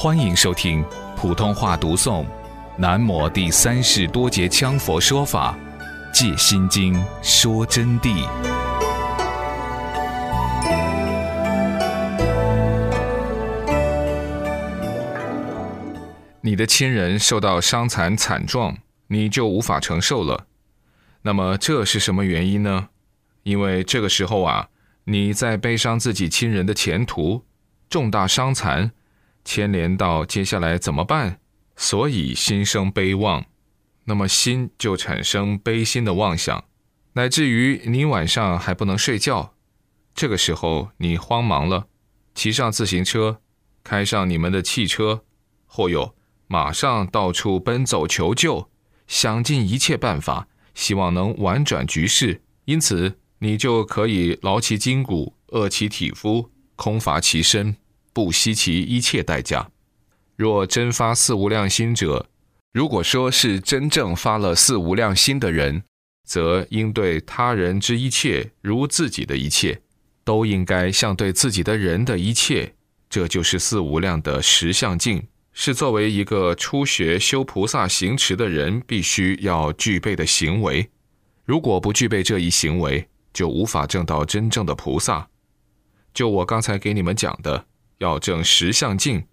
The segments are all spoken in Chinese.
欢迎收听普通话读诵《南摩第三世多杰羌佛说法·戒心经》说真谛。你的亲人受到伤残惨状，你就无法承受了。那么这是什么原因呢？因为这个时候啊，你在悲伤自己亲人的前途，重大伤残。牵连到接下来怎么办，所以心生悲望，那么心就产生悲心的妄想，乃至于你晚上还不能睡觉。这个时候你慌忙了，骑上自行车，开上你们的汽车，或有马上到处奔走求救，想尽一切办法，希望能婉转局势。因此你就可以劳其筋骨，饿其体肤，空乏其身。不惜其一切代价。若真发四无量心者，如果说是真正发了四无量心的人，则应对他人之一切如自己的一切，都应该像对自己的人的一切。这就是四无量的实相境，是作为一个初学修菩萨行持的人必须要具备的行为。如果不具备这一行为，就无法证到真正的菩萨。就我刚才给你们讲的。要证实相境，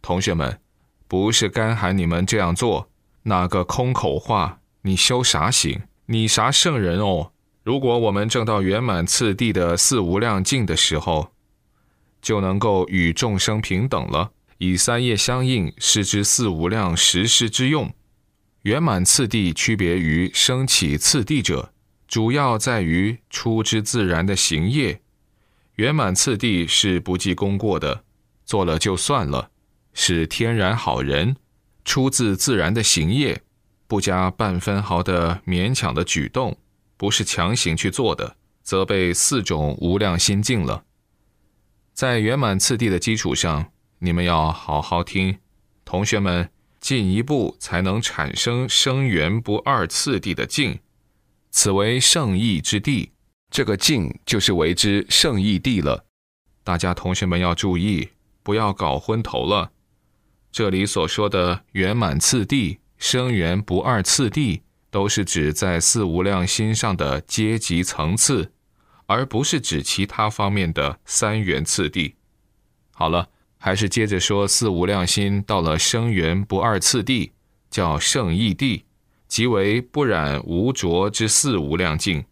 同学们，不是干喊你们这样做，那个空口话，你修啥行？你啥圣人哦？如果我们证到圆满次第的四无量境的时候，就能够与众生平等了。以三业相应，是之四无量实施之用。圆满次第区别于升起次第者，主要在于出之自然的行业。圆满次第是不计功过的，做了就算了，是天然好人，出自自然的行业，不加半分毫的勉强的举动，不是强行去做的，则被四种无量心境了。在圆满次第的基础上，你们要好好听，同学们进一步才能产生生缘不二次第的境，此为圣意之地。这个境就是为之圣义地了，大家同学们要注意，不要搞昏头了。这里所说的圆满次第、生缘不二次第，都是指在四无量心上的阶级层次，而不是指其他方面的三元次第。好了，还是接着说四无量心到了生缘不二次第，叫圣义地，即为不染无着之四无量境。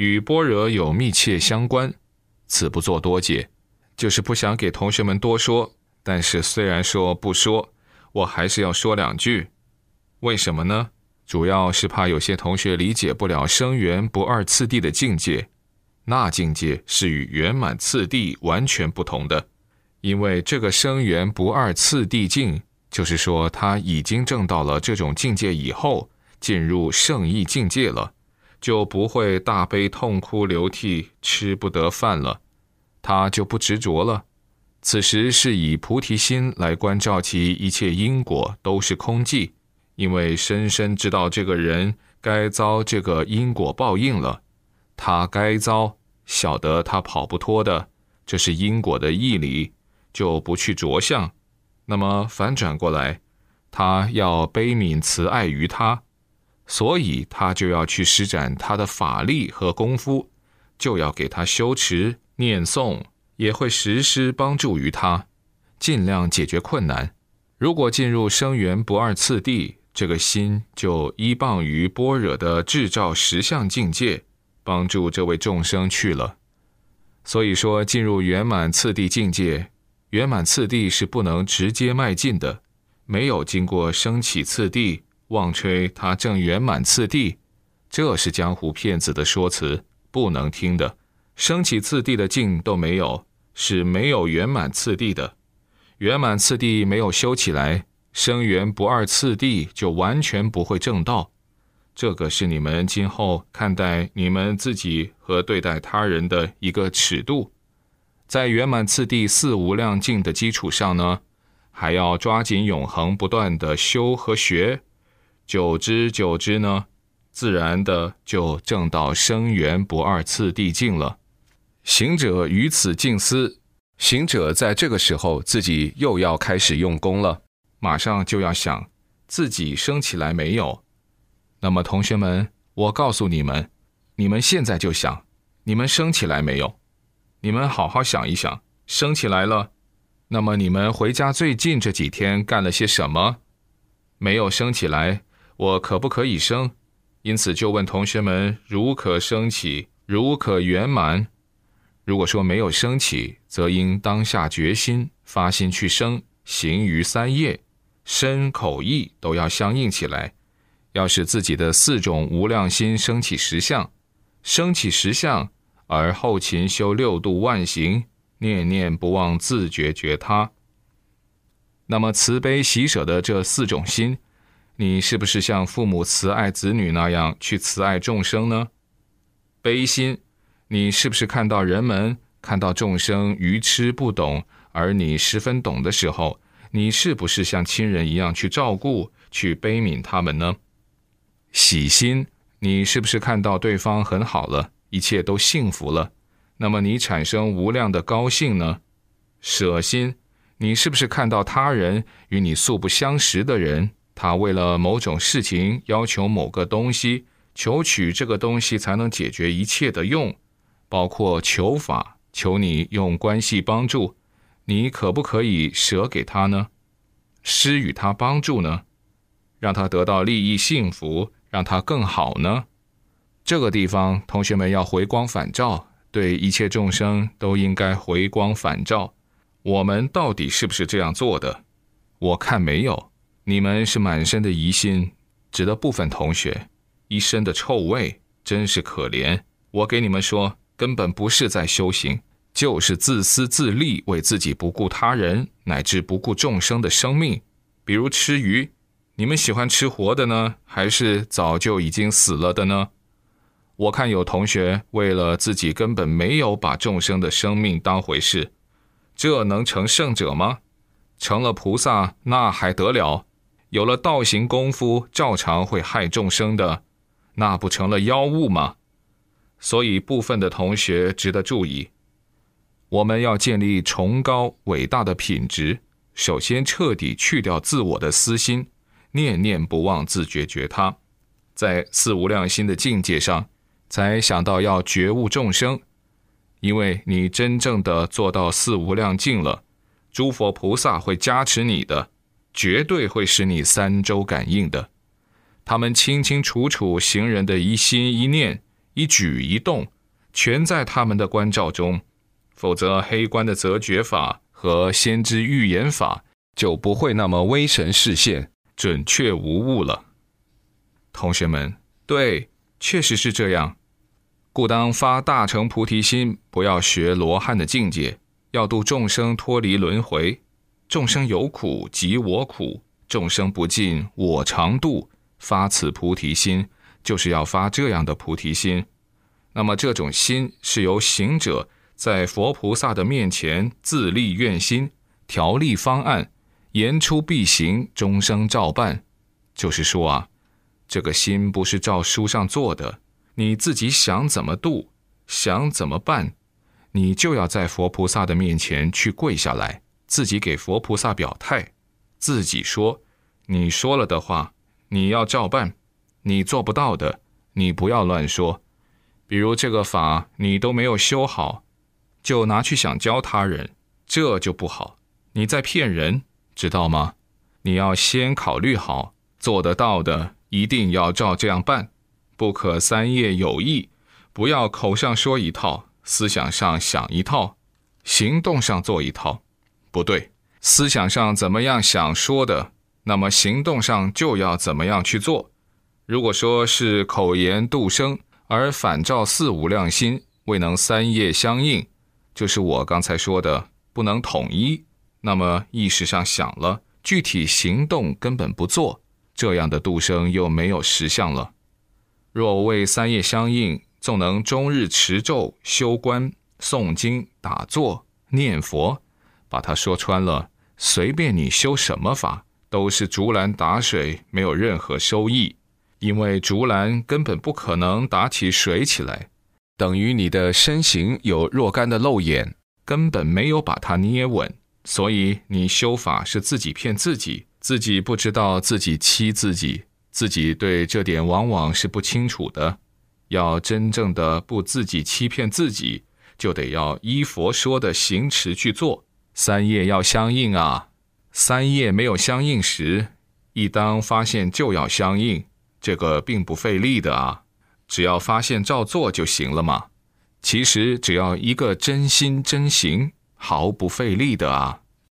与般若有密切相关，此不做多解，就是不想给同学们多说。但是虽然说不说，我还是要说两句。为什么呢？主要是怕有些同学理解不了生缘不二次第的境界，那境界是与圆满次第完全不同的。因为这个生缘不二次第境，就是说他已经证到了这种境界以后，进入圣意境界了。就不会大悲痛哭流涕，吃不得饭了，他就不执着了。此时是以菩提心来关照其一切因果都是空寂，因为深深知道这个人该遭这个因果报应了，他该遭，晓得他跑不脱的，这是因果的义理，就不去着相。那么反转过来，他要悲悯慈爱于他。所以他就要去施展他的法力和功夫，就要给他修持念诵，也会实施帮助于他，尽量解决困难。如果进入生缘不二次第，这个心就依傍于般若的智照实相境界，帮助这位众生去了。所以说，进入圆满次第境界，圆满次第是不能直接迈进的，没有经过升起次第。妄吹他正圆满次第，这是江湖骗子的说辞，不能听的。升起次第的境都没有，是没有圆满次第的。圆满次第没有修起来，生圆不二次第就完全不会正道。这个是你们今后看待你们自己和对待他人的一个尺度。在圆满次第四无量境的基础上呢，还要抓紧永恒不断的修和学。久之久之呢，自然的就证到生缘不二次第境了。行者于此静思，行者在这个时候自己又要开始用功了，马上就要想自己升起来没有。那么，同学们，我告诉你们，你们现在就想，你们升起来没有？你们好好想一想，升起来了。那么，你们回家最近这几天干了些什么？没有升起来，我可不可以生？因此就问同学们：如可升起，如可圆满。如果说没有升起，则应当下决心，发心去升，行于三业，身口意都要相应起来。要使自己的四种无量心升起实相，升起实相，而后勤修六度万行，念念不忘自觉觉他。那么慈悲喜舍的这四种心，你是不是像父母慈爱子女那样去慈爱众生呢？悲心，你是不是看到人们看到众生愚痴不懂，而你十分懂的时候，你是不是像亲人一样去照顾、去悲悯他们呢？喜心，你是不是看到对方很好了，一切都幸福了？那么你产生无量的高兴呢？舍心，你是不是看到他人与你素不相识的人，他为了某种事情要求某个东西，求取这个东西才能解决一切的用，包括求法，求你用关系帮助，你可不可以舍给他呢？施与他帮助呢？让他得到利益幸福。让他更好呢？这个地方，同学们要回光返照，对一切众生都应该回光返照。我们到底是不是这样做的？我看没有。你们是满身的疑心，指的部分同学一身的臭味，真是可怜。我给你们说，根本不是在修行，就是自私自利，为自己不顾他人，乃至不顾众生的生命，比如吃鱼。你们喜欢吃活的呢，还是早就已经死了的呢？我看有同学为了自己根本没有把众生的生命当回事，这能成圣者吗？成了菩萨那还得了？有了道行功夫，照常会害众生的，那不成了妖物吗？所以部分的同学值得注意，我们要建立崇高伟大的品质，首先彻底去掉自我的私心。念念不忘自觉觉他，在四无量心的境界上，才想到要觉悟众生。因为你真正的做到四无量境了，诸佛菩萨会加持你的，绝对会使你三周感应的。他们清清楚楚行人的一心一念、一举一动，全在他们的关照中。否则，黑关的择觉法和先知预言法就不会那么威神视现。准确无误了，同学们，对，确实是这样。故当发大乘菩提心，不要学罗汉的境界，要度众生脱离轮回。众生有苦，即我苦；众生不尽，我常度。发此菩提心，就是要发这样的菩提心。那么，这种心是由行者在佛菩萨的面前自立愿心，条立方案。言出必行，终生照办。就是说啊，这个心不是照书上做的，你自己想怎么度，想怎么办，你就要在佛菩萨的面前去跪下来，自己给佛菩萨表态，自己说，你说了的话，你要照办。你做不到的，你不要乱说。比如这个法你都没有修好，就拿去想教他人，这就不好。你在骗人。知道吗？你要先考虑好，做得到的一定要照这样办，不可三业有意，不要口上说一套，思想上想一套，行动上做一套，不对。思想上怎么样想说的，那么行动上就要怎么样去做。如果说是口言度生，而反照四无量心，未能三业相应，就是我刚才说的不能统一。那么意识上想了，具体行动根本不做，这样的度生又没有实相了。若为三业相应，纵能终日持咒、修观、诵经、打坐、念佛，把它说穿了，随便你修什么法，都是竹篮打水，没有任何收益。因为竹篮根本不可能打起水起来，等于你的身形有若干的漏眼。根本没有把它捏稳，所以你修法是自己骗自己，自己不知道自己欺自己，自己对这点往往是不清楚的。要真正的不自己欺骗自己，就得要依佛说的行持去做。三业要相应啊，三业没有相应时，一当发现就要相应，这个并不费力的啊，只要发现照做就行了嘛。其实只要一个真心真行，毫不费力的啊。